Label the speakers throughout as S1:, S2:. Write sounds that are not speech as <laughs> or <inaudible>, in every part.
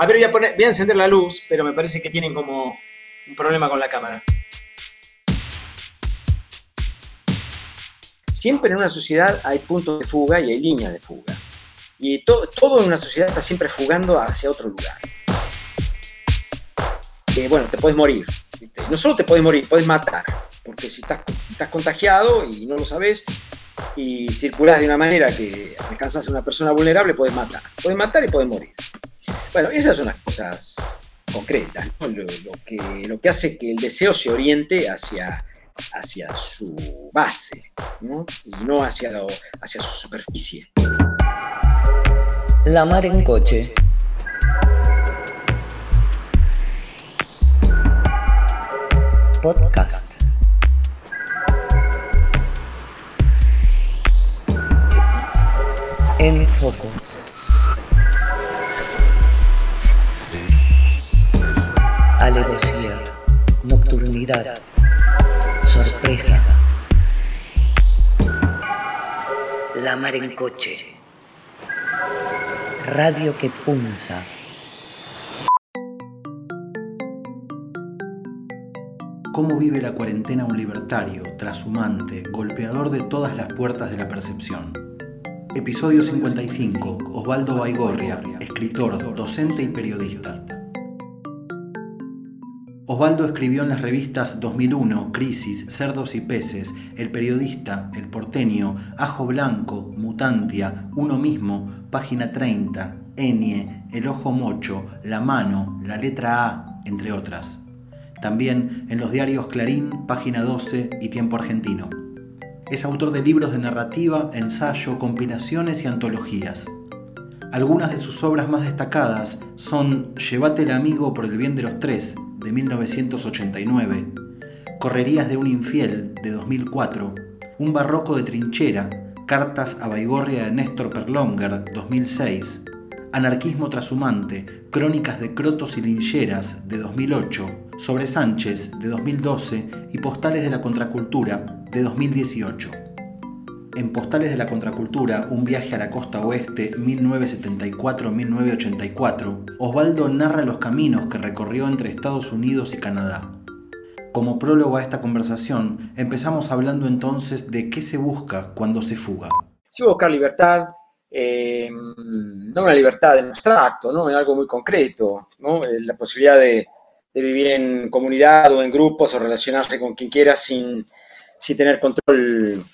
S1: A ver, voy a, poner, voy a encender la luz, pero me parece que tienen como un problema con la cámara. Siempre en una sociedad hay puntos de fuga y hay líneas de fuga. Y todo en una sociedad está siempre fugando hacia otro lugar. Que bueno, te puedes morir. No solo te puedes morir, puedes matar. Porque si estás, estás contagiado y no lo sabes, y circulas de una manera que alcanzas a una persona vulnerable, puedes matar. Puedes matar y puedes morir. Bueno, esas son las cosas concretas, lo, que, lo que hace que el deseo se oriente hacia, hacia su base y no hacia, hacia su superficie.
S2: La mar en coche. Podcast. En foco. Nocturnidad, sorpresa. La mar en coche. Radio que punza.
S3: ¿Cómo vive la cuarentena un libertario, trashumante, golpeador de todas las puertas de la percepción? Episodio 55. Osvaldo Baigorria, escritor, docente y periodista. Osvaldo escribió en las revistas 2001, Crisis, Cerdos y Peces, El Periodista, El Porteño, Ajo Blanco, Mutantia, Uno Mismo, Página 30, Enie, El Ojo Mocho, La Mano, La Letra A, entre otras. También en los diarios Clarín, Página 12 y Tiempo Argentino. Es autor de libros de narrativa, ensayo, compilaciones y antologías. Algunas de sus obras más destacadas son Llévate el amigo por el bien de los tres, de 1989, Correrías de un infiel, de 2004, Un barroco de trinchera, Cartas a Baigorria de Néstor Perlonger, 2006, Anarquismo trashumante, Crónicas de Crotos y Lincheras, de 2008, Sobre Sánchez, de 2012 y Postales de la Contracultura, de 2018. En Postales de la Contracultura, Un viaje a la costa oeste 1974-1984, Osvaldo narra los caminos que recorrió entre Estados Unidos y Canadá. Como prólogo a esta conversación, empezamos hablando entonces de qué se busca cuando se fuga.
S1: Se buscar libertad, eh, no una libertad en abstracto, ¿no? en algo muy concreto, ¿no? Eh, la posibilidad de, vivir en comunidad o en grupos o relacionarse con quien quiera sin, sin tener control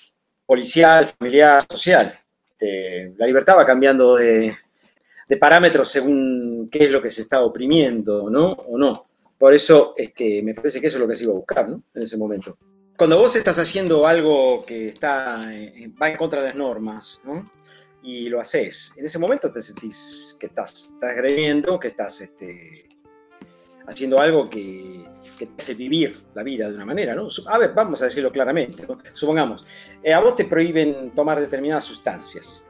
S1: policial, familiar, social. Este, la libertad va cambiando de, parámetros según qué es lo que se está oprimiendo, ¿no? O no. Por eso es que me parece que eso es lo que se iba a buscar, ¿no? En ese momento. Cuando vos estás haciendo algo que está, eh, va en contra de las normas, ¿no? Y lo haces, en ese momento te sentís que estás transgrediendo, que estás este, haciendo algo que, que te hace vivir la vida de una manera, ¿no? A ver, vamos a decirlo claramente, Supongamos, eh, a vos te prohíben tomar determinadas sustancias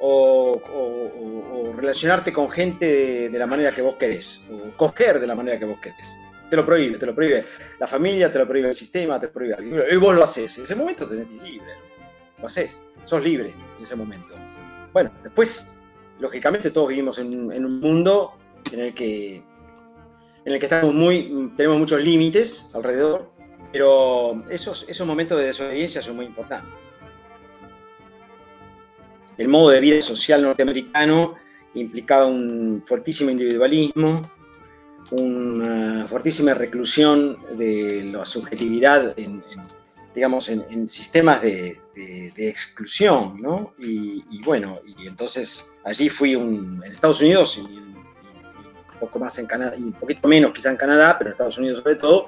S1: o, relacionarte con gente de, la manera que vos querés, o coger de la manera que vos querés. Te lo prohíbe, te lo prohíbe la familia, te lo prohíbe el sistema, te lo prohíbe Y vos lo haces. En ese momento te sentís libre. Lo haces. Sos libre en ese momento. Bueno, después, lógicamente, todos vivimos en, en un mundo en el que en el que estamos muy, tenemos muchos límites alrededor, pero esos, esos momentos de desobediencia son muy importantes. El modo de vida social norteamericano implicaba un fuertísimo individualismo, una fuertísima reclusión de la subjetividad en, digamos, en, sistemas de, exclusión, ¿no? Y, bueno, y entonces allí fui un, en Estados Unidos y poco más en Canadá, y un poquito menos quizá en Canadá, pero en Estados Unidos sobre todo,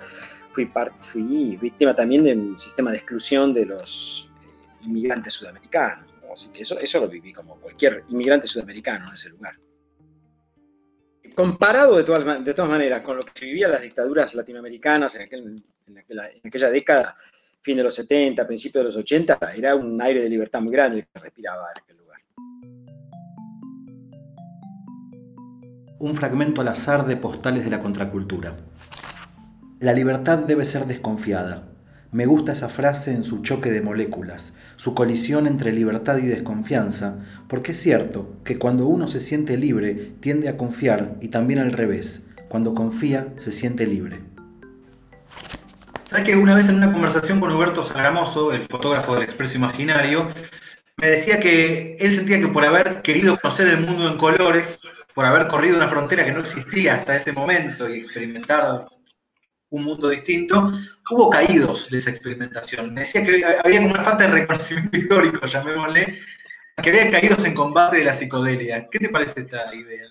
S1: fui, fui víctima también de un sistema de exclusión de los eh, inmigrantes sudamericanos. Así que eso, eso lo viví como cualquier inmigrante sudamericano en ese lugar. Comparado de todas, de todas maneras con lo que se vivía las dictaduras latinoamericanas en, aquel, en, aquella, década, fin de los 70, principios de los 80, era un aire de libertad muy grande que respiraba en aquel lugar.
S3: Un fragmento al azar de postales de la contracultura. La libertad debe ser desconfiada. Me gusta esa frase en su choque de moléculas, su colisión entre libertad y desconfianza, porque es cierto que cuando uno se siente libre tiende a confiar y también al revés, cuando confía se siente libre.
S4: ¿Sabes que una vez en una conversación con Huberto Sagramoso, el fotógrafo del Expreso Imaginario, me decía que él sentía que por haber querido conocer el mundo en colores, por haber corrido una frontera que no existía hasta ese momento y experimentado un mundo distinto, hubo caídos de esa experimentación. Me decía que había como una falta de reconocimiento <laughs> histórico, llamémosle, que había caídos en combate de la psicodelia. ¿Qué te parece esta idea?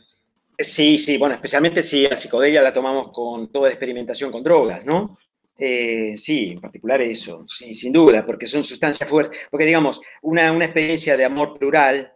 S1: Sí, sí, bueno, especialmente si la psicodelia la tomamos con toda la experimentación con drogas, ¿no? Eh, sí, en particular eso, sí, sin duda, porque son sustancias fuertes. Porque, digamos, una, una experiencia de amor plural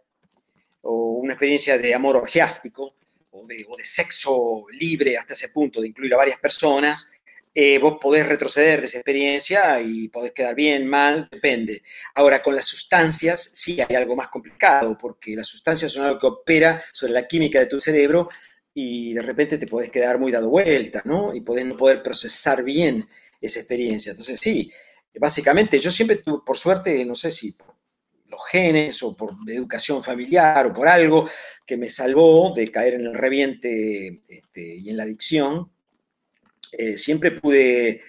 S1: una experiencia de amor orgiástico o de, sexo libre hasta ese punto de incluir a varias personas, eh, vos podés retroceder de esa experiencia y podés quedar bien, mal, depende. Ahora, con las sustancias sí hay algo más complicado, porque las sustancias son algo que opera sobre la química de tu cerebro y de repente te podés quedar muy dado vuelta, ¿no? Y podés no poder procesar bien esa experiencia. Entonces, sí, básicamente yo siempre por suerte, no sé si los genes o por educación familiar o por algo que me salvó de caer en el reviente este, y en la adicción, eh, siempre pude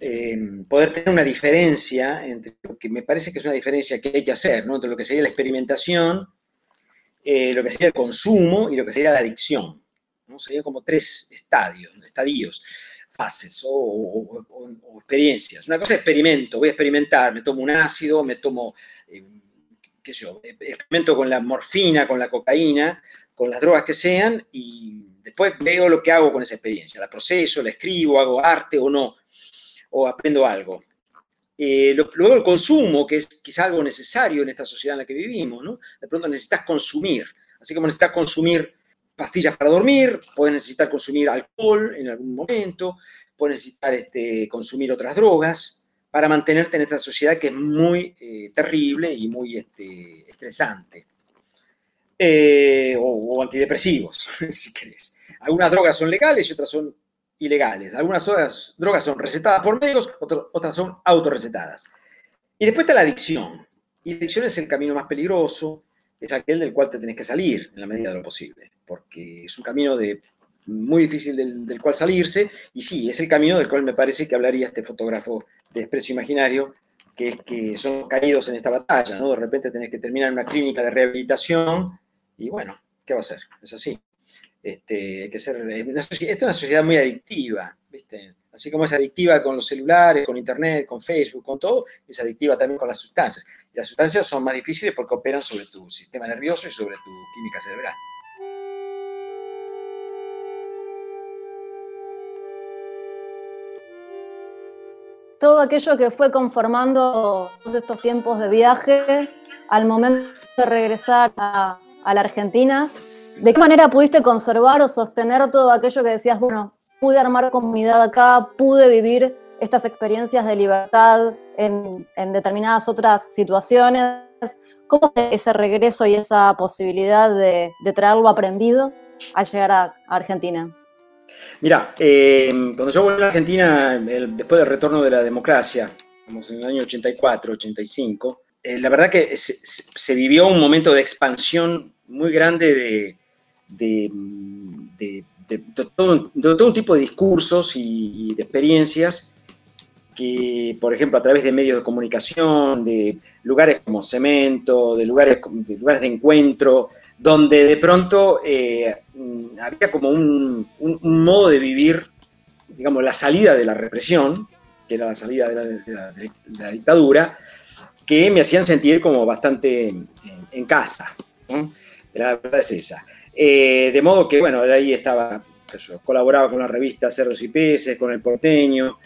S1: eh, poder tener una diferencia entre lo que me parece que es una diferencia que hay que hacer, ¿no? entre lo que sería la experimentación, eh, lo que sería el consumo y lo que sería la adicción. ¿no? Serían como tres estadios, estadios fases o, experiencias. Una cosa es experimento, voy a experimentar, me tomo un ácido, me tomo, eh, yo, experimento con la morfina, con la cocaína, con las drogas que sean y después veo lo que hago con esa experiencia, la proceso, la escribo, hago arte o no, o aprendo algo. Eh, luego el consumo, que es quizá algo necesario en esta sociedad en la que vivimos, ¿no? De pronto necesitas consumir, así como necesitas consumir pastillas para dormir, puedes necesitar consumir alcohol en algún momento, puedes necesitar este, consumir otras drogas para mantenerte en esta sociedad que es muy eh, terrible y muy este, estresante. Eh, o, antidepresivos, <laughs> si querés. Algunas drogas son legales y otras son ilegales. Algunas otras drogas son recetadas por médicos, otras son autorrecetadas. Y después está la adicción. Y la adicción es el camino más peligroso, es aquel del cual te tenés que salir en la medida de lo posible, porque es un camino de, muy difícil del, del, cual salirse, y sí, es el camino del cual me parece que hablaría este fotógrafo de expreso imaginario, que es que son caídos en esta batalla, ¿no? De repente tenés que terminar una clínica de rehabilitación, y bueno, ¿qué va a hacer? Es así. Este, que ser, esta es una sociedad muy adictiva, ¿viste? Así como es adictiva con los celulares, con internet, con Facebook, con todo, es adictiva también con las sustancias. Y las sustancias son más difíciles porque operan sobre tu sistema nervioso y sobre tu química cerebral.
S5: Todo aquello que fue conformando todos estos tiempos de viaje, al momento de regresar a, la Argentina, ¿de qué manera pudiste conservar o sostener todo aquello que decías, bueno, pude armar comunidad acá, pude vivir estas experiencias de libertad en, determinadas otras situaciones. ¿Cómo ese regreso y esa posibilidad de, de traerlo aprendido al llegar a Argentina?
S1: Mira, eh, cuando yo volví a Argentina, después del retorno de la democracia, en el año 84, 85, eh, la verdad que se, vivió un momento de expansión muy grande de, todo, un tipo de discursos y, y, de experiencias que, por ejemplo, a través de medios de comunicación, de lugares como Cemento, de lugares de, lugares de encuentro, donde de pronto eh, había como un, un, modo de vivir, digamos, la salida de la represión, que era la salida de la, dictadura, que me hacían sentir como bastante en, casa. La verdad es esa. Eh, de modo que, bueno, ahí estaba, colaboraba con la revista Cerdos y Peces, con El Porteño,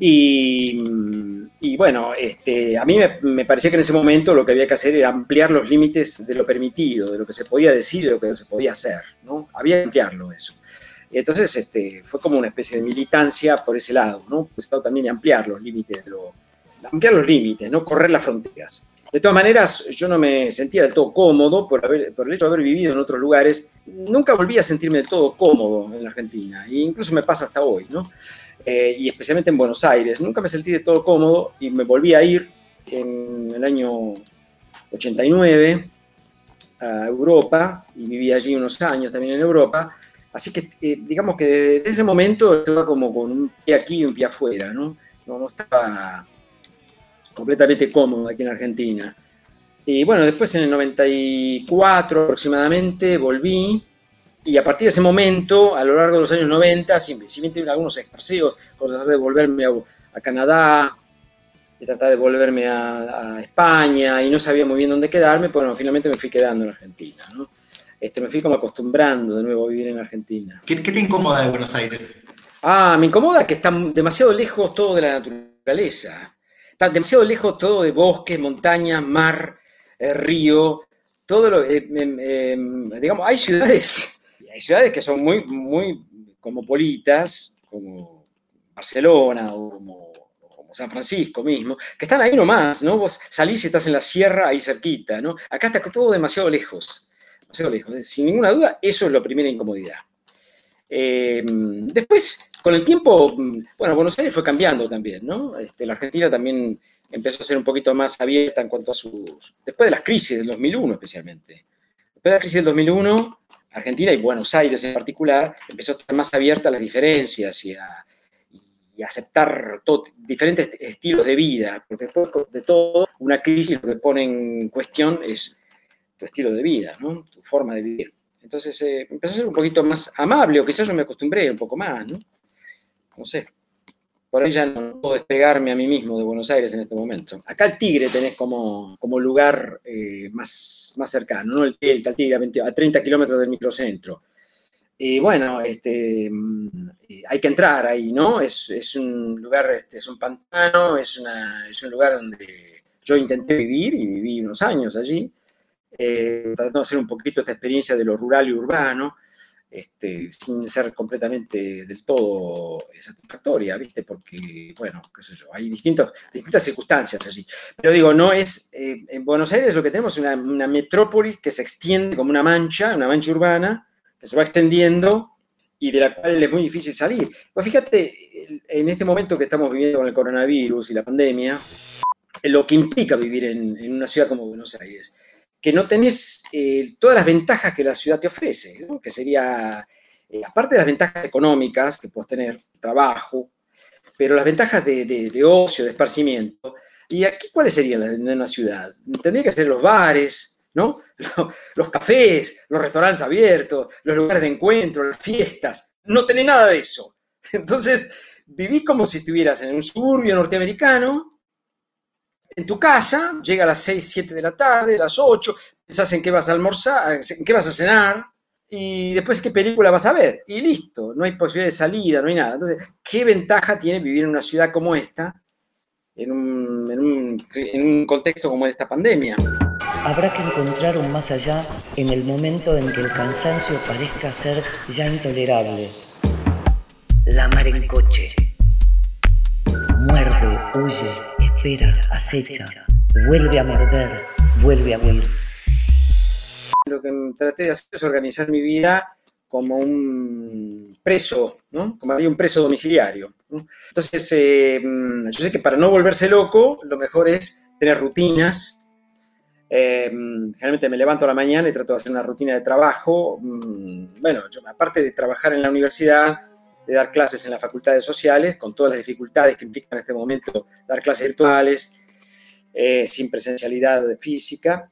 S1: y, bueno, este, a mí me, me, parecía que en ese momento lo que había que hacer era ampliar los límites de lo permitido, de lo que se podía decir de lo que se podía hacer, ¿no? Había que ampliarlo eso. Entonces este, fue como una especie de militancia por ese lado, ¿no? Pues también ampliar los límites, de ampliar los límites, no correr las fronteras. De todas maneras, yo no me sentía del todo cómodo por, haber, por el hecho de haber vivido en otros lugares. Nunca volví a sentirme del todo cómodo en la Argentina, e incluso me pasa hasta hoy, ¿no? Eh, y especialmente en Buenos Aires. Nunca me sentí de todo cómodo y me volví a ir en el año 89 a Europa y viví allí unos años también en Europa. Así que eh, digamos que desde ese momento estaba como con un pie aquí y un pie afuera, ¿no? No, no estaba completamente cómodo aquí en Argentina. Y bueno, después en el 94 aproximadamente volví y a partir de ese momento, a lo largo de los años 90, simplemente algunos expaseos, por tratar de volverme a, Canadá, de tratar de volverme a, España y no sabía muy bien dónde quedarme, bueno, finalmente me fui quedando en Argentina. ¿no? Este, me fui como acostumbrando de nuevo a vivir en Argentina.
S4: ¿Qué, qué te incomoda de Buenos Aires?
S1: Ah, me incomoda que está demasiado lejos todo de la naturaleza. Está demasiado lejos todo de bosques, montañas, mar, eh, río, todo lo, eh, em, em, digamos, hay ciudades, hay ciudades que son muy, muy cosmopolitas, como Barcelona o como, San Francisco mismo, que están ahí nomás, ¿no? Vos salís y estás en la sierra ahí cerquita, ¿no? Acá está todo demasiado lejos, demasiado lejos. Sin ninguna duda, eso es la primera incomodidad. Em, después, con el tiempo, bueno, Buenos Aires fue cambiando también, ¿no? Este, la Argentina también empezó a ser un poquito más abierta en cuanto a sus... Después de las crisis del 2001 especialmente. Después de la crisis del 2001, Argentina y Buenos Aires en particular empezó a estar más abierta a las diferencias y a, aceptar diferentes estilos de vida, porque de todo, una crisis lo que pone en cuestión es tu estilo de vida, ¿no? tu forma de vivir. Entonces eh, empezó a ser un poquito más amable, o quizás yo me acostumbré un poco más, ¿no? no sé, por ahí ya no puedo despegarme a mí mismo de Buenos Aires en este momento. Acá el Tigre tenés como, como lugar eh, más, más cercano, ¿no? El Delta, el Tigre, a, 30 kilómetros del microcentro. Y bueno, este, mm, hay que entrar ahí, ¿no? Es, es un lugar, este, es un pantano, es, una, es un lugar donde yo intenté vivir y viví unos años allí, eh, tratando de hacer un poquito esta experiencia de lo rural y urbano. Este, sin ser completamente del todo satisfactoria, ¿viste? Porque, bueno, qué sé yo, hay distintas circunstancias allí. Pero digo, no es, eh, en Buenos Aires lo que tenemos es una, una, metrópoli que se extiende como una mancha, una mancha urbana, que se va extendiendo y de la cual es muy difícil salir. Pues fíjate, en este momento que estamos viviendo con el coronavirus y la pandemia, lo que implica vivir en, en una ciudad como Buenos Aires que no tenés eh, todas las ventajas que la ciudad te ofrece, que sería, eh, aparte de las ventajas económicas que puedes tener, trabajo, pero las ventajas de, ocio, de esparcimiento. ¿Y aquí cuáles serían las de una ciudad? Tendría que ser los bares, ¿no? <laughs> Los, cafés, los restaurantes abiertos, los lugares de encuentro, las fiestas. No tenés nada de eso. <laughs> Entonces, vivís como si estuvieras en un suburbio norteamericano, en tu casa, llega a las 6, 7 de la tarde, a las 8, pensás en qué vas a almorzar, en qué vas a cenar, y después qué película vas a ver, y listo, no hay posibilidad de salida, no hay nada. Entonces, ¿qué ventaja tiene vivir en una ciudad como esta, en un, en un, en un contexto como esta pandemia?
S2: Habrá que encontrar un más allá en el momento en que el cansancio parezca ser ya intolerable. La mar en coche. Muerde, huye, espera, acecha, vuelve a morder, vuelve a huir.
S1: Lo que traté de hacer es organizar mi vida como un preso, ¿no? Como había un preso domiciliario. Entonces, eh, yo sé que para no volverse loco, lo mejor es tener rutinas. Eh, generalmente me levanto a la mañana y trato de hacer una rutina de trabajo. Mm, bueno, yo, aparte de trabajar en la universidad, de dar clases en las facultades sociales, con todas las dificultades que implica en este momento dar clases virtuales, eh, sin presencialidad física.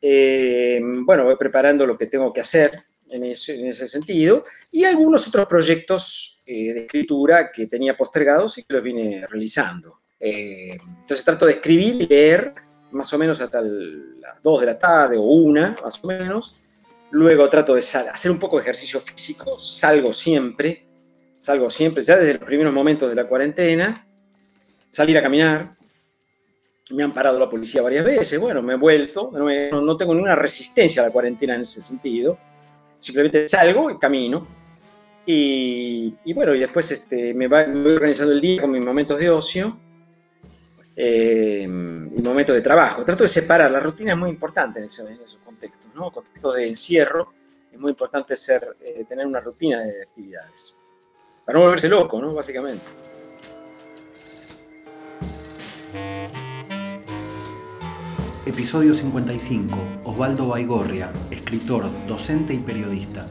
S1: Eh, bueno, voy preparando lo que tengo que hacer en ese, sentido y algunos otros proyectos eh, de escritura que tenía postergados y que los vine realizando. entonces trato de escribir y leer más o menos hasta las 2 de la tarde o una, más o menos. Luego trato de hacer un poco de ejercicio físico, salgo siempre, salgo siempre, ya desde los primeros momentos de la cuarentena, salir a caminar. Me han parado la policía varias veces, bueno, me he vuelto, no, tengo ninguna resistencia a la cuarentena en ese sentido. Simplemente salgo y camino. Y, bueno, y después este, me, voy organizando el día con mis momentos de ocio. eh, y momentos de trabajo. Trato de separar, la rutina es muy importante en, ese, en esos contextos, ¿no? Contextos de encierro, es muy importante ser, eh, tener una rutina de actividades. Para no volverse loco, ¿no? Básicamente.
S3: Episodio 55. Osvaldo Baigorria, escritor, docente y periodista.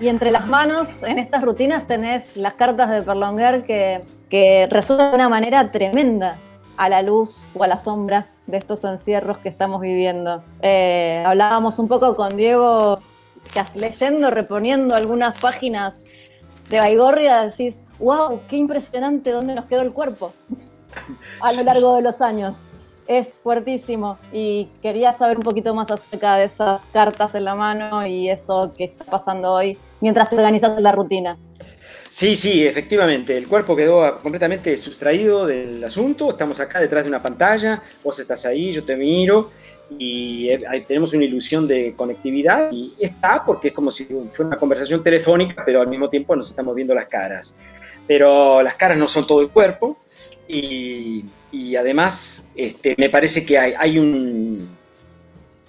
S5: Y entre las manos, en estas rutinas, tenés las cartas de Perlonguer que, que resultan de una manera tremenda a la luz o a las sombras de estos encierros que estamos viviendo. Eh, hablábamos un poco con Diego, leyendo, reponiendo algunas páginas de Baigorria, decís, wow, qué impresionante dónde nos quedó el cuerpo <laughs> a lo largo de los años es fuertísimo y quería saber un poquito más acerca de esas cartas en la mano y eso que está pasando hoy mientras organizas la rutina.
S1: Sí, sí, efectivamente, el cuerpo quedó completamente sustraído del asunto, estamos acá detrás de una pantalla, vos estás ahí, yo te miro y eh, tenemos una ilusión de conectividad y está porque es como si fuera una conversación telefónica, pero al mismo tiempo nos estamos viendo las caras. Pero las caras no son todo el cuerpo y además este, me parece que hay, un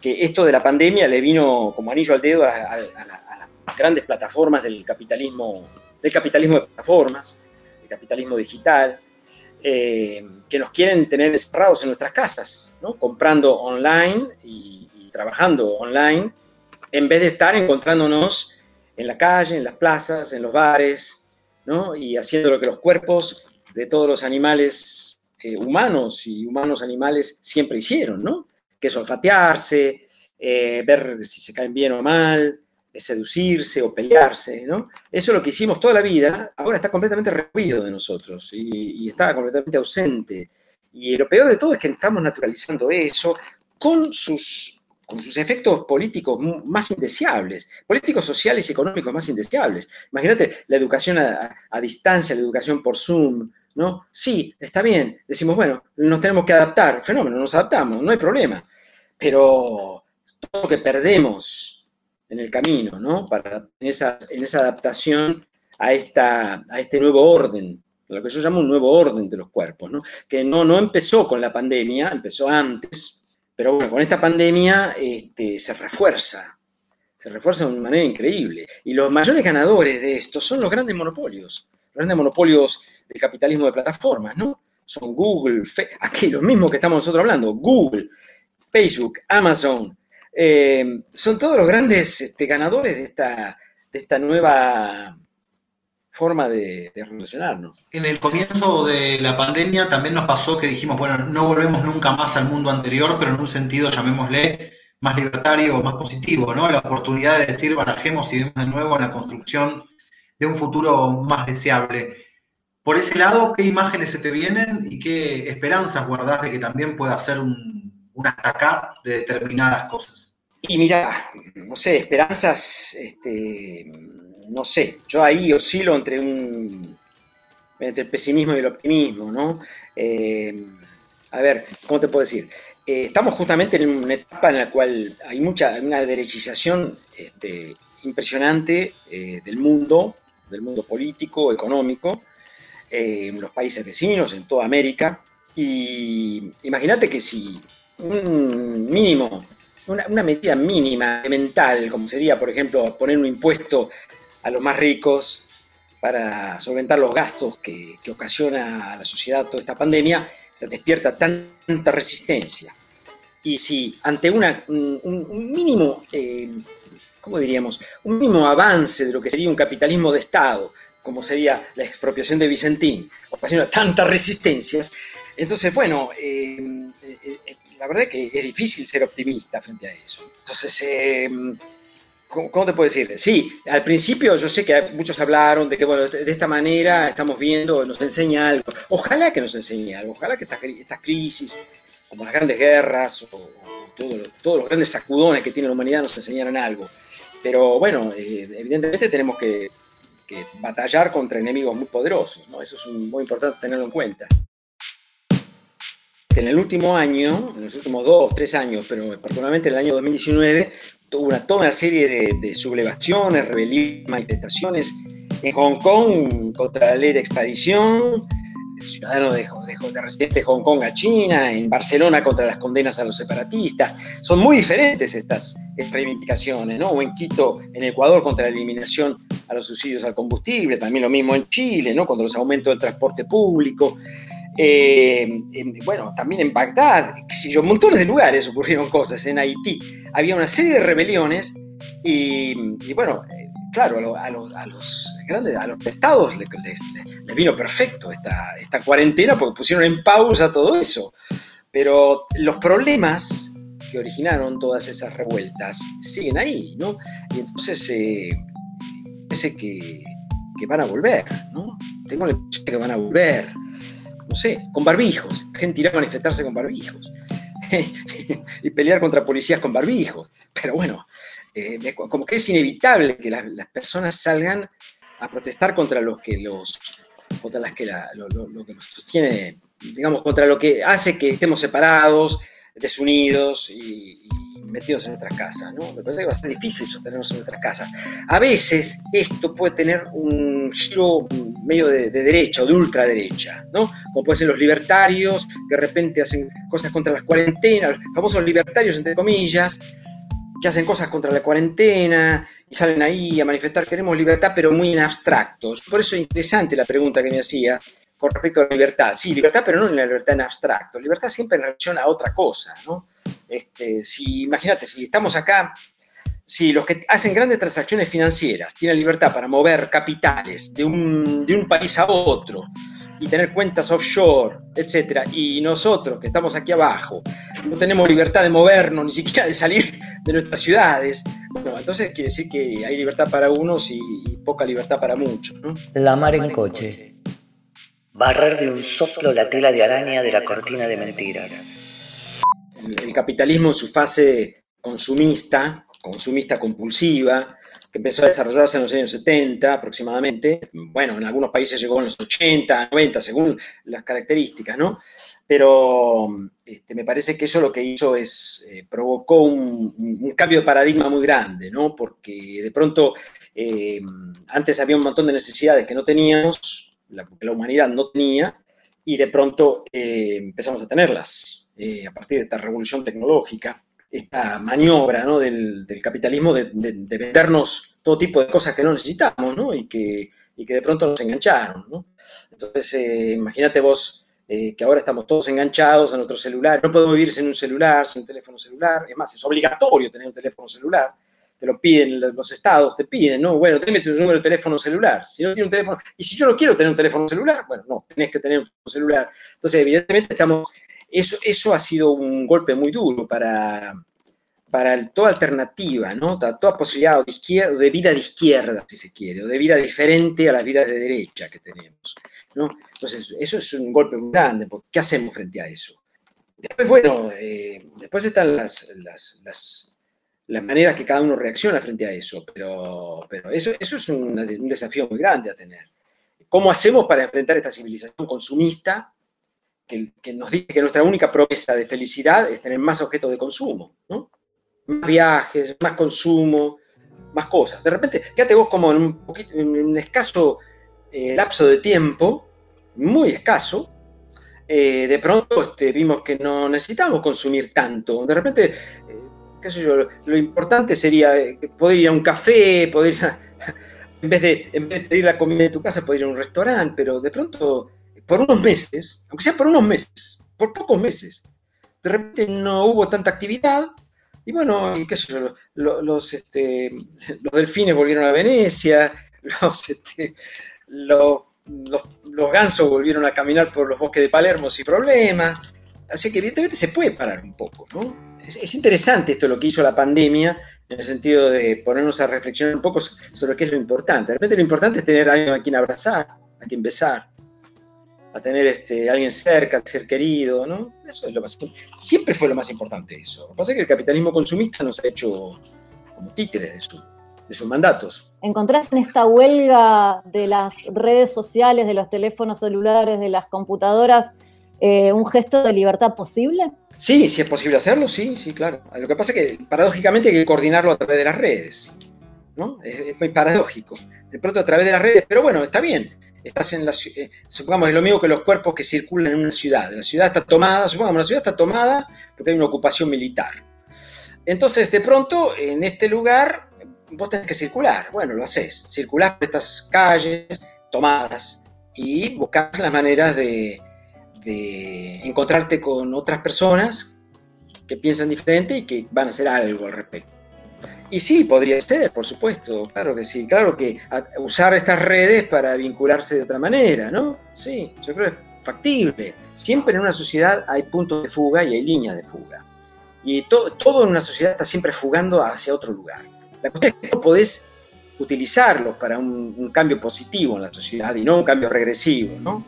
S1: que esto de la pandemia le vino como anillo al dedo a, las grandes plataformas del capitalismo, del capitalismo de plataformas, del capitalismo digital, eh, que nos quieren tener encerrados en nuestras casas, ¿no? comprando online y, trabajando online, en vez de estar encontrándonos en la calle, en las plazas, en los bares, ¿no? y haciendo lo que los cuerpos de todos los animales eh, humanos y humanos animales siempre hicieron, ¿no? Que es olfatearse, eh, ver si se caen bien o mal, seducirse o pelearse, ¿no? Eso es lo que hicimos toda la vida, ahora está completamente rehuido de nosotros y, está completamente ausente. Y lo peor de todo es que estamos naturalizando eso con sus con sus efectos políticos más indeseables, políticos, sociales y económicos más indeseables. Imagínate la educación a, distancia, la educación por Zoom, ¿no? Sí, está bien, decimos, bueno, nos tenemos que adaptar, fenómeno, nos adaptamos, no hay problema, pero todo lo que perdemos en el camino, ¿no? En, esa, adaptación a, esta, a este nuevo orden, lo que yo llamo un nuevo orden de los cuerpos, ¿no? Que no, no empezó con la pandemia, empezó antes, pero bueno, con esta pandemia este, se refuerza, se refuerza de una manera increíble. Y los mayores ganadores de esto son los grandes monopolios, los grandes monopolios del capitalismo de plataformas, ¿no? Son Google, aquí los mismos que estamos nosotros hablando, Google, Facebook, Amazon, eh, son todos los grandes este, ganadores de esta, de esta nueva forma de, relacionarnos.
S4: En el comienzo de la pandemia también nos pasó que dijimos, bueno, no volvemos nunca más al mundo anterior, pero en un sentido, llamémosle, más libertario más positivo, ¿no? La oportunidad de decir, barajemos y vemos de nuevo en la construcción de un futuro más deseable. Por ese lado, ¿qué imágenes se te vienen y qué esperanzas guardás de que también pueda ser un, un acá de determinadas cosas?
S1: Y mira, no sé, esperanzas, este, no sé, yo ahí oscilo entre un entre el pesimismo y el optimismo, ¿no? Eh, a ver, ¿cómo te puedo decir? Eh, estamos justamente en una etapa en la cual hay mucha, una derechización este, impresionante eh, del mundo, del mundo político, económico, en los países vecinos, en toda América. Y imagínate que si un mínimo, una, medida mínima mental, como sería, por ejemplo, poner un impuesto a los más ricos para solventar los gastos que, ocasiona a la sociedad toda esta pandemia, despierta tanta resistencia. Y si ante una, un, mínimo, eh, ¿cómo diríamos? Un mínimo avance de lo que sería un capitalismo de Estado, como sería la expropiación de Vicentín, ocasiona tantas resistencias, entonces, bueno, eh, eh, la verdad es que es difícil ser optimista frente a eso. Entonces, ¿cómo, te puedo decir? Sí, al principio yo sé que muchos hablaron de que, bueno, de esta manera estamos viendo, nos enseña algo. Ojalá que nos enseñe algo, ojalá que estas, crisis, como las grandes guerras o, todos los grandes sacudones que tiene la humanidad nos enseñaran algo. Pero bueno, evidentemente tenemos que que batallar contra enemigos muy poderosos, ¿no? Eso es muy importante tenerlo en cuenta. En el último año, en los últimos dos, tres años, pero particularmente en el año 2019, tuvo una, toda una serie de, sublevaciones, rebeliones, manifestaciones en Hong Kong contra la ley de extradición, ciudadanos de, de, de, residentes de Hong Kong a China, en Barcelona contra las condenas a los separatistas. Son muy diferentes estas reivindicaciones, ¿no? O en Quito, en Ecuador, contra la eliminación a los subsidios al combustible, también lo mismo en Chile, ¿no? Contra los aumentos del transporte público. Eh, bueno, también en Bagdad, yo, montones de lugares ocurrieron cosas, en Haití. Había una serie de rebeliones y, y bueno, claro, a, los grandes, a los estados les, vino perfecto esta, esta cuarentena porque pusieron en pausa todo eso. Pero los problemas que originaron todas esas revueltas siguen ahí, ¿no? Y entonces eh, parece que, que, van a volver, ¿no? Tengo la impresión que van a volver, no sé, con barbijos. La gente irá a manifestarse con barbijos <laughs> y pelear contra policías con barbijos. Pero bueno, eh, como que es inevitable que las, personas salgan a protestar contra los que los, contra las que lo, que nos sostiene, digamos, contra lo que hace que estemos separados, desunidos y, metidos en nuestras casas, ¿no? Me parece que va a ser difícil sostenernos en nuestras casas. A veces esto puede tener un giro medio de, de, derecha o de ultraderecha, ¿no? Como pueden ser los libertarios, que de repente hacen cosas contra las cuarentenas, los famosos libertarios, entre comillas, que hacen cosas contra la cuarentena y salen ahí a manifestar queremos libertad, pero muy en abstractos. Por eso es interesante la pregunta que me hacía con respecto a la libertad. Sí, libertad, pero no en la libertad en abstracto. Libertad siempre en relación a otra cosa, ¿no? Este, si, imagínate, si estamos acá si los que hacen grandes transacciones financieras tienen libertad para mover capitales de un, de un país a otro y tener cuentas offshore, etcétera, y nosotros que estamos aquí abajo no tenemos libertad de movernos, ni siquiera de salir de nuestras ciudades, bueno, entonces quiere decir que hay libertad para unos y, poca libertad para muchos. ¿no?
S2: La mar en coche. Barrer de un soplo la tela de araña de la cortina de mentiras.
S1: el capitalismo en su fase consumista consumista compulsiva, que empezó a desarrollarse en los años 70 aproximadamente. Bueno, en algunos países llegó en los 80, 90, según las características, ¿no? Pero este, me parece que eso lo que hizo es, eh, provocó un, cambio de paradigma muy grande, ¿no? Porque de pronto, eh, antes había un montón de necesidades que no teníamos, la, la humanidad no tenía, y de pronto eh, empezamos a tenerlas a partir de esta revolución tecnológica esta maniobra ¿no? del, capitalismo de, vendernos todo tipo de cosas que no necesitamos ¿no? Y, que, y que de pronto nos engancharon. ¿no? Entonces, eh, imagínate vos eh, que ahora estamos todos enganchados a nuestro celular. No podemos vivir sin un celular, sin un teléfono celular. Es más, es obligatorio tener un teléfono celular. Te lo piden los estados, te piden, ¿no? Bueno, dime tu número de teléfono celular. Si no tiene un teléfono, y si yo no quiero tener un teléfono celular, bueno, no, tenés que tener un celular. Entonces, evidentemente estamos eso, eso ha sido un golpe muy duro para, para toda alternativa, ¿no? toda posibilidad de, izquierda, de vida de izquierda, si se quiere, o de vida diferente a la vida de derecha que tenemos. ¿no? Entonces, eso es un golpe muy grande, porque ¿qué hacemos frente a eso? Después, bueno, eh, después están las, las, las, las, maneras que cada uno reacciona frente a eso, pero, pero eso, eso es un, un desafío muy grande a tener. ¿Cómo hacemos para enfrentar esta civilización consumista que, nos dice que nuestra única promesa de felicidad es tener más objetos de consumo, ¿no? Más viajes, más consumo, más cosas. De repente, fíjate vos como en un, poquito, en un escaso eh, lapso de tiempo, muy escaso, eh, de pronto este, vimos que no necesitamos consumir tanto. De repente, eh, qué sé yo, lo, importante sería poder ir a un café, poder <laughs> en, vez de, de pedir la comida en tu casa, poder ir a un restaurante, pero de pronto por unos meses, aunque sea por unos meses, por pocos meses, de repente no hubo tanta actividad y bueno, qué sé yo, los, este, los delfines volvieron a Venecia, <laughs> los, este, los, los, gansos volvieron a caminar por los bosques de Palermo sin problemas. Así que evidentemente se puede parar un poco, ¿no? Es, es, interesante esto lo que hizo la pandemia, en el sentido de ponernos a reflexionar un poco sobre qué es lo importante. De repente lo importante es tener a alguien a quien abrazar, a quien besar, a tener este, alguien cerca, ser querido, ¿no? Eso es lo más Siempre fue lo más importante eso. Lo que pasa es que el capitalismo consumista nos ha hecho como títeres de, su, de sus mandatos.
S5: ¿Encontrás en esta huelga de las redes sociales, de los teléfonos celulares, de las computadoras, eh, un gesto de libertad posible?
S1: Sí, si es posible hacerlo, sí, sí, claro. Lo que pasa es que paradójicamente hay que coordinarlo a través de las redes, ¿no? Es, muy paradójico. De pronto a través de las redes, pero bueno, está bien estás en la eh, supongamos es lo mismo que los cuerpos que circulan en una ciudad. La ciudad está tomada, supongamos la ciudad está tomada porque hay una ocupación militar. Entonces, de pronto, en este lugar, vos tenés que circular. Bueno, lo haces. Circulás por estas calles tomadas y buscas las maneras de, de encontrarte con otras personas que piensan diferente y que van a hacer algo al respecto. Y sí, podría ser, por supuesto, claro que sí, claro que usar estas redes para vincularse de otra manera, ¿no? Sí, yo creo que es factible. Siempre en una sociedad hay puntos de fuga y hay líneas de fuga. Y todo en una sociedad está siempre fugando hacia otro lugar. La cuestión es que no podés utilizarlos para un, un cambio positivo en la sociedad y no un cambio regresivo, ¿no?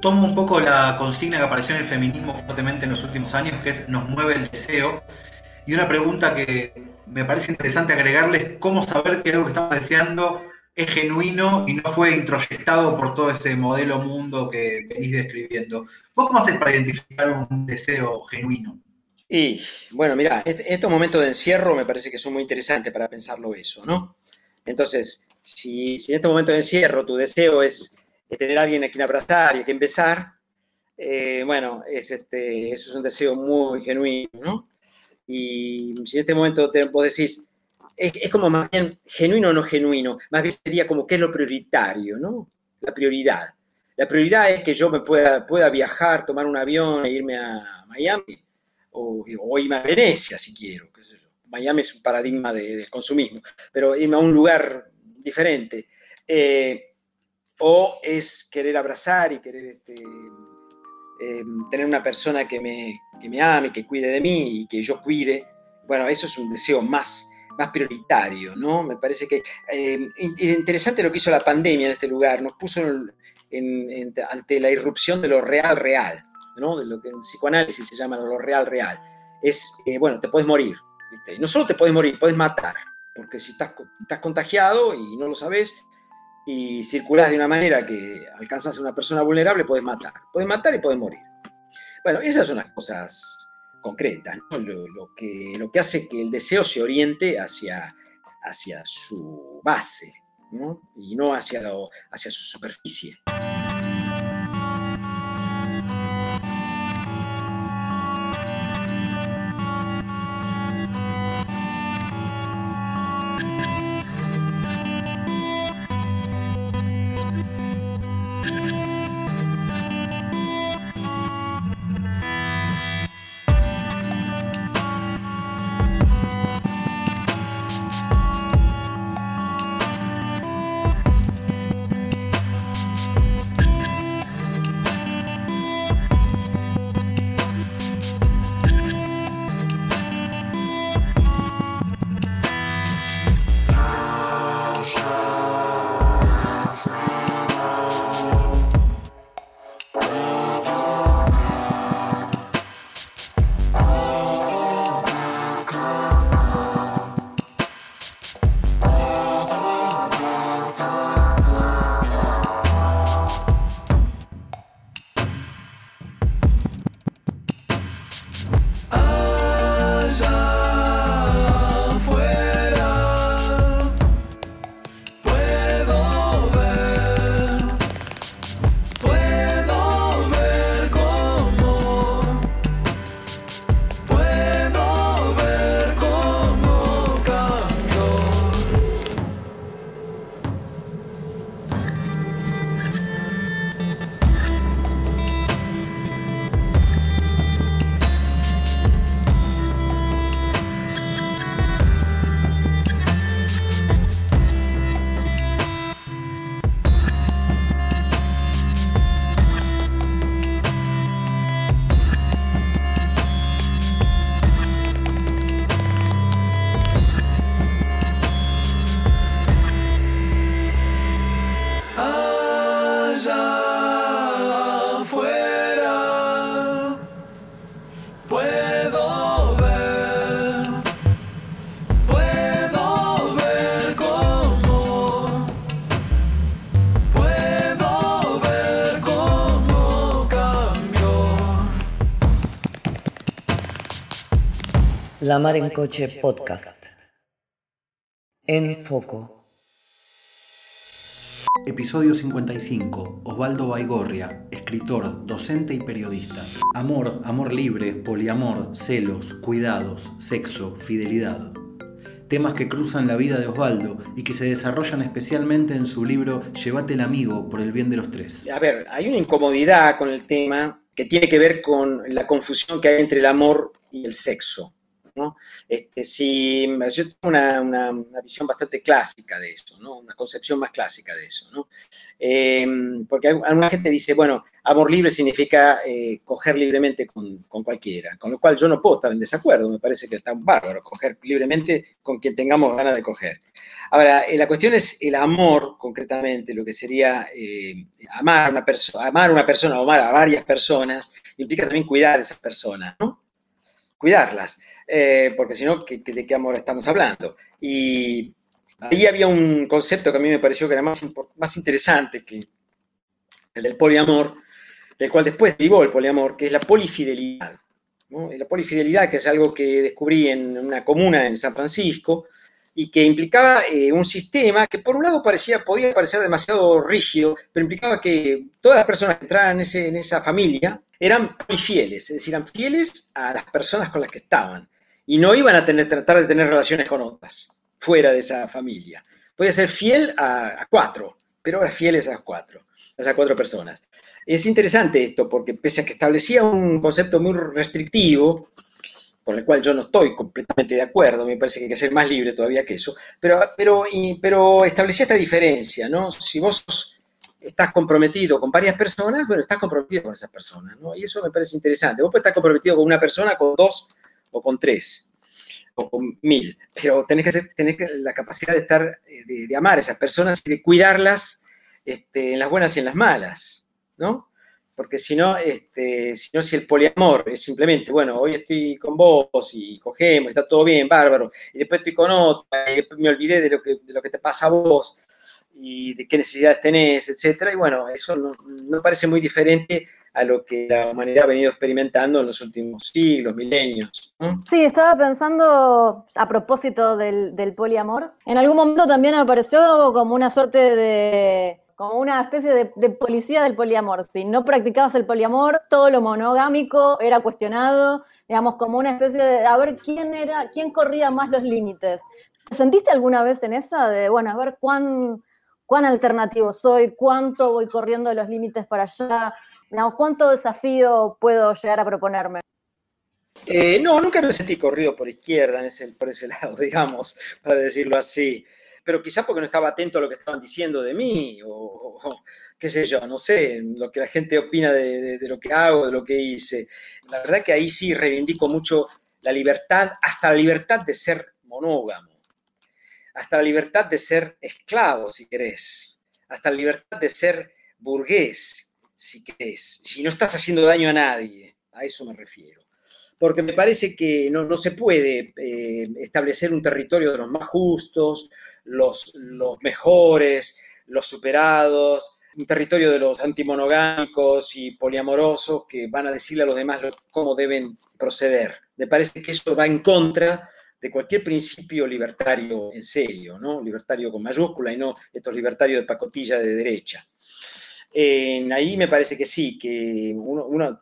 S4: Tomo un poco la consigna que apareció en el feminismo fuertemente en los últimos años, que es nos mueve el deseo. Y una pregunta que me parece interesante agregarle es cómo saber que algo que estamos deseando es genuino y no fue introyectado por todo ese modelo mundo que venís describiendo. ¿Vos cómo haces para identificar un deseo genuino?
S1: Y bueno, mira, estos momentos de encierro me parece que son muy interesantes para pensarlo eso, ¿no? Entonces, si, si en estos momentos de encierro tu deseo es tener a alguien a quien abrazar y a quien besar, eh, bueno, es este, eso es un deseo muy genuino, ¿no? Y si en este momento te, vos decís, es, como más bien genuino o no genuino, más bien sería como qué es lo prioritario, ¿no? La prioridad. La prioridad es que yo me pueda, pueda viajar, tomar un avión e irme a Miami, o, o irme a Venecia si quiero, qué sé yo. Miami es un paradigma del consumismo, pero irme a un lugar diferente. Eh, o es querer abrazar y querer este, em, tener una persona que me, que me ame, que cuide de mí y que yo cuide. Bueno, eso es un deseo más, más prioritario, ¿no? Me parece que eh, interesante lo que hizo la pandemia en este lugar, nos puso ante la irrupción de lo real real, ¿no? De lo que en psicoanálisis se llama lo real real. Es, eh, bueno, te puedes morir, ¿viste? no solo te puedes morir, puedes matar, porque si estás, estás contagiado y no lo sabes, y circulás de una manera que alcanzas a una persona vulnerable, puedes matar. Puedes matar y puedes morir. Bueno, esas son las cosas concretas, lo, que, lo que hace que el deseo se oriente hacia, hacia su base y no hacia, hacia su superficie.
S2: La Mar en Coche Podcast. En Foco.
S3: Episodio 55. Osvaldo Baigorria, escritor, docente y periodista. Amor, amor libre, poliamor, celos, cuidados, sexo, fidelidad. Temas que cruzan la vida de Osvaldo y que se desarrollan especialmente en su libro Llévate el amigo por el bien de los tres.
S1: A ver, hay una incomodidad con el tema que tiene que ver con la confusión que hay entre el amor y el sexo. ¿No? Este, si, yo tengo una, una, una, visión bastante clásica de eso, ¿no? una concepción más clásica de eso. ¿no? Eh, porque alguna gente dice, bueno, amor libre significa eh, coger libremente con, con, cualquiera, con lo cual yo no puedo estar en desacuerdo, me parece que está bárbaro coger libremente con quien tengamos ganas de coger. Ahora, eh, la cuestión es el amor, concretamente, lo que sería amar, a una amar a una persona o amar a varias personas, implica también cuidar a esas personas, ¿no? cuidarlas eh, porque si no, ¿de qué amor estamos hablando? Y ahí había un concepto que a mí me pareció que era más, más interesante que el del poliamor, del cual después derivó el poliamor, que es la polifidelidad. ¿no? La polifidelidad, que es algo que descubrí en una comuna en San Francisco, y que implicaba eh, un sistema que por un lado parecía, podía parecer demasiado rígido, pero implicaba que todas las personas que entraran en, ese, en esa familia eran fieles, es decir, eran fieles a las personas con las que estaban y no iban a tener, tratar de tener relaciones con otras fuera de esa familia. Podía ser fiel a, a cuatro, pero era fiel a esas cuatro, a esas cuatro personas. Es interesante esto porque pese a que establecía un concepto muy restrictivo, con el cual yo no estoy completamente de acuerdo, me parece que hay que ser más libre todavía que eso, pero, pero, y, pero establecía esta diferencia, ¿no? Si vos estás comprometido con varias personas, bueno, estás comprometido con esas personas, ¿no? Y eso me parece interesante. Vos puedes estar comprometido con una persona, con dos o con tres, o con mil, pero tenés que, ser, tenés que la capacidad de estar, eh, de, de, amar a esas personas y de cuidarlas este, en las buenas y en las malas, ¿no? Porque si no, este, si no, si el poliamor es simplemente, bueno, hoy estoy con vos y cogemos, está todo bien, bárbaro, y después estoy con otra, y me olvidé de lo que, de lo que te pasa a vos y de qué necesidades tenés, etcétera, y bueno, eso no, no parece muy diferente a lo que la humanidad ha venido experimentando en los últimos siglos, milenios. ¿no?
S5: Sí, estaba pensando a propósito del, poliamor. En algún momento también apareció como una suerte de, como una especie de, de, policía del poliamor. Si no practicabas el poliamor, todo lo monogámico era cuestionado, digamos, como una especie de a ver quién era, quién corría más los límites. ¿Te sentiste alguna vez en esa de, bueno, a ver cuán cuán alternativo soy, cuánto voy corriendo los límites para allá, no, cuánto desafío puedo llegar a proponerme.
S1: Eh, no, nunca me sentí corrido por izquierda en ese, por ese <laughs> lado, digamos, para decirlo así. Pero quizás porque no estaba atento a lo que estaban diciendo de mí, o, o qué sé yo, no sé, lo que la gente opina de, de, de, lo que hago, de lo que hice. La verdad que ahí sí reivindico mucho la libertad, hasta la libertad de ser monógamo hasta la libertad de ser esclavo, si querés, hasta la libertad de ser burgués, si querés, si no estás haciendo daño a nadie, a eso me refiero. Porque me parece que no, no se puede eh, establecer un territorio de los más justos, los, los mejores, los superados, un territorio de los antimonogámicos y poliamorosos que van a decirle a los demás cómo deben proceder. Me parece que eso va en contra de cualquier principio libertario en serio, ¿no? Libertario con mayúscula y no estos libertarios de pacotilla de derecha. Eh, ahí me parece que sí, que uno,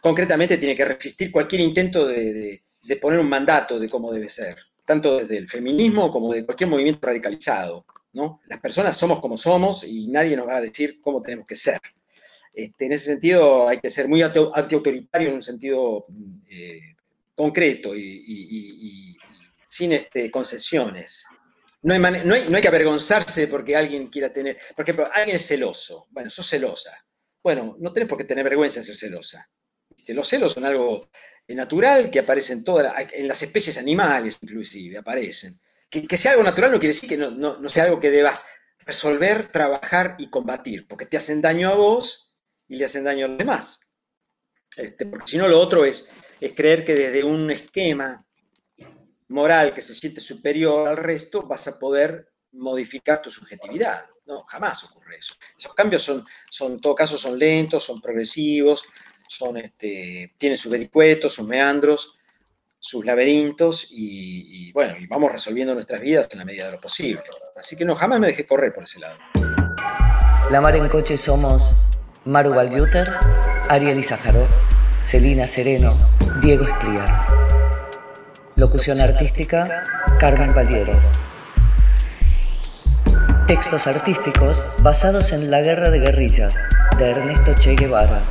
S1: concretamente tiene que resistir cualquier intento de, de, de, poner un mandato de cómo debe ser, tanto desde el feminismo como de cualquier movimiento radicalizado. ¿no? Las personas somos como somos y nadie nos va a decir cómo tenemos que ser. Este, en ese sentido hay que ser muy antiautoritario en un sentido eh, concreto y, sin este, concesiones. No hay, no, hay, no hay, que avergonzarse porque alguien quiera tener, por ejemplo, alguien es celoso, bueno, sos celosa. Bueno, no tenés por qué tener vergüenza de ser celosa. Los celos son algo natural que aparece en, toda la, en las especies animales, inclusive, aparecen. Que, que, sea algo natural no quiere decir que no, no, no sea algo que debas resolver, trabajar y combatir, porque te hacen daño a vos y le hacen daño a los demás. Este, porque si no, lo otro es es creer que desde un esquema moral que se siente superior al resto vas a poder modificar tu subjetividad. No, jamás ocurre eso. Esos cambios son, son en todo caso, son lentos, son progresivos, son, este, tienen sus vericuetos, sus meandros, sus laberintos y, bueno, y vamos resolviendo nuestras vidas en la medida de lo posible. Así que no, jamás me dejé correr por ese lado.
S2: La Mar en Coche somos Maru Valguter, Ariel Izajarov, Celina Sereno, Diego Escliar. Locución artística, Carmen Valiero. Textos artísticos basados en La Guerra de Guerrillas, de Ernesto Che Guevara.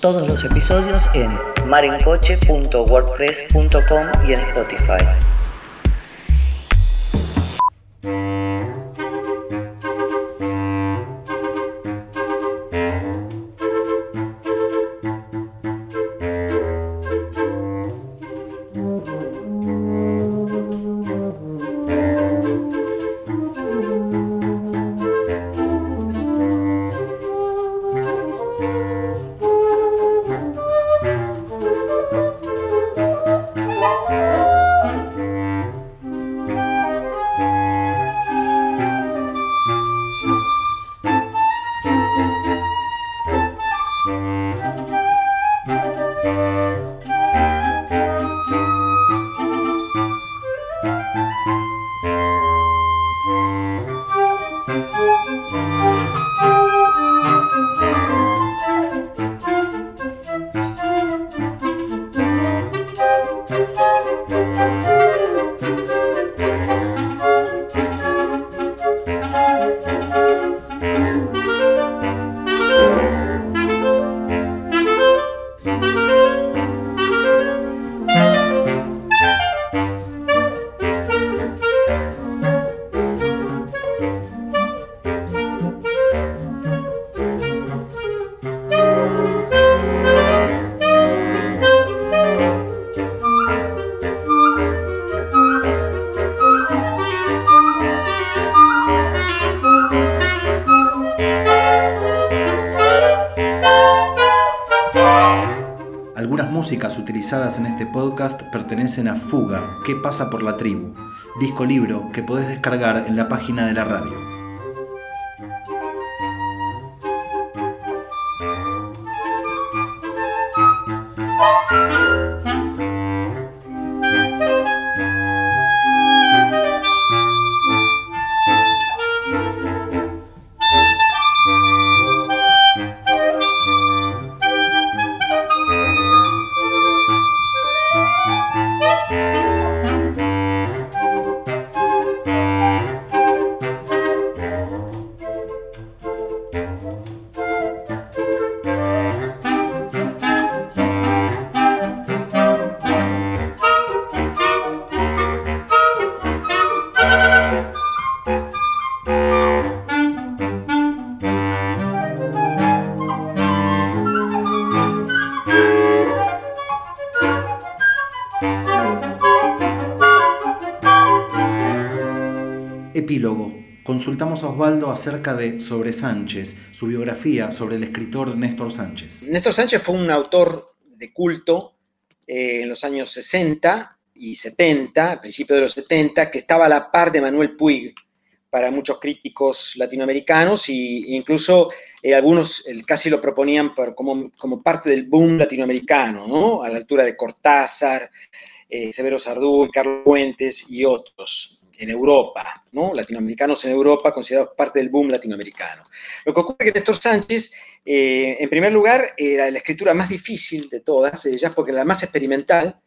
S2: Todos los episodios en marencoche.wordpress.com y en Spotify.
S3: Pertenecen Fuga, ¿Qué pasa por la tribu? Disco libro que podés descargar en la página de la radio. Consultamos a Osvaldo acerca de Sobre Sánchez, su biografía sobre el escritor Néstor Sánchez.
S1: Néstor Sánchez fue un autor de culto eh, en los años 60 y 70, al principio de los 70, que estaba a la par de Manuel Puig para muchos críticos latinoamericanos e incluso eh, algunos casi lo proponían como, parte del boom latinoamericano, ¿no? a la altura de Cortázar, eh, Severo Sardú, Carlos Fuentes y otros en Europa, ¿no? latinoamericanos en Europa, considerados parte del boom latinoamericano. Lo que ocurre es que Néstor Sánchez, eh, en primer lugar, era la escritura más difícil de todas ellas, porque la más experimental,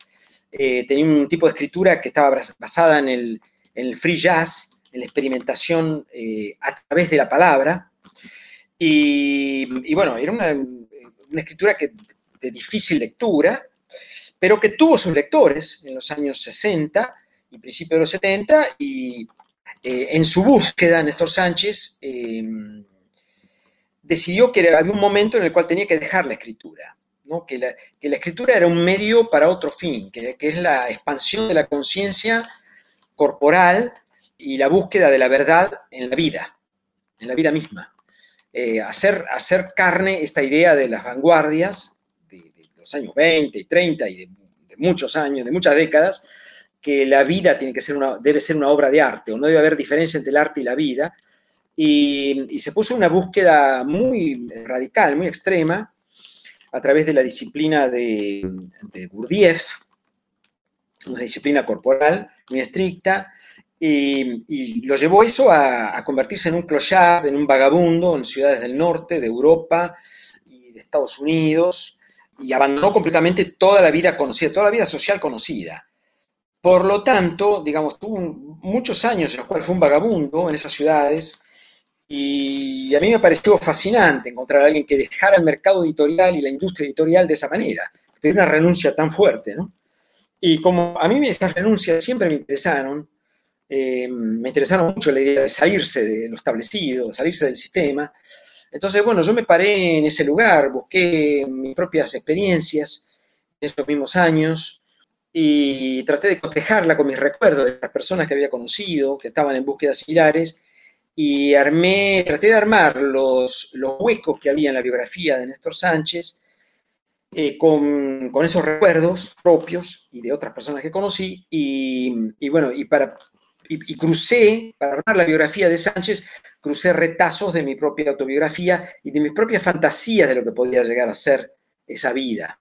S1: eh, tenía un tipo de escritura que estaba basada en el, free jazz, en la experimentación eh, a través de la palabra, y, bueno, era una, escritura que, de difícil lectura, pero que tuvo sus lectores en los años 60, y principios de los 70, y eh, en su búsqueda, Néstor Sánchez em, decidió que había un momento en el cual tenía que dejar la escritura, ¿no? que, la, escritura era un medio para otro fin, que, es la expansión de la conciencia corporal y la búsqueda de la verdad en la vida, en la vida misma. Eh, hacer, carne esta idea de las vanguardias de, los años 20 y 30 y de muchos años, de muchas décadas, que la vida tiene que ser una, debe ser una obra de arte, o no debe haber diferencia entre el arte y la vida. Y, se puso una búsqueda muy radical, muy extrema, a través de la disciplina de, de Gurdjieff, una disciplina corporal muy estricta, y, lo llevó eso a, convertirse en un clochard, en un vagabundo en ciudades del norte, de Europa y de Estados Unidos, y abandonó completamente toda la vida conocida, toda la vida social conocida. Por lo tanto, digamos, tuvo muchos años en los cuales fue un vagabundo en esas ciudades, y a mí me pareció fascinante encontrar a alguien que dejara el mercado editorial y la industria editorial de esa manera, de una renuncia tan fuerte, ¿no? Y como a mí esas renuncias siempre me interesaron, eh, me interesaron mucho la idea de salirse de lo establecido, de salirse del sistema. Entonces, bueno, yo me paré en ese lugar, busqué mis propias experiencias en esos mismos años y traté de cotejarla con mis recuerdos de las personas que había conocido, que estaban en búsquedas similares, y armé, traté de armar los, los huecos que había en la biografía de Néstor Sánchez eh, con, con, esos recuerdos propios y de otras personas que conocí, y, y bueno, y para y, crucé, para armar la biografía de Sánchez, crucé retazos de mi propia autobiografía y de mis propias fantasías de lo que podía llegar a ser esa vida.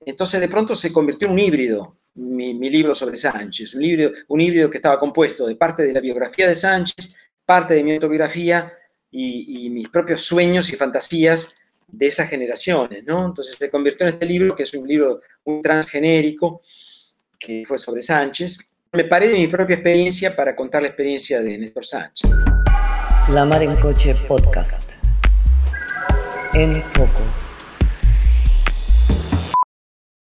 S1: Entonces de pronto se convirtió en un híbrido, mi, libro sobre Sánchez, un híbrido, un híbrido que estaba compuesto de parte de la biografía de Sánchez, parte de mi autobiografía y, mis propios sueños y fantasías de esas generaciones, ¿no? Entonces se convirtió en este libro, que es un libro un transgenérico, que fue sobre Sánchez, me paré de mi propia experiencia para contar la experiencia de Néstor Sánchez.
S2: La Mar en Coche Podcast. En Foco.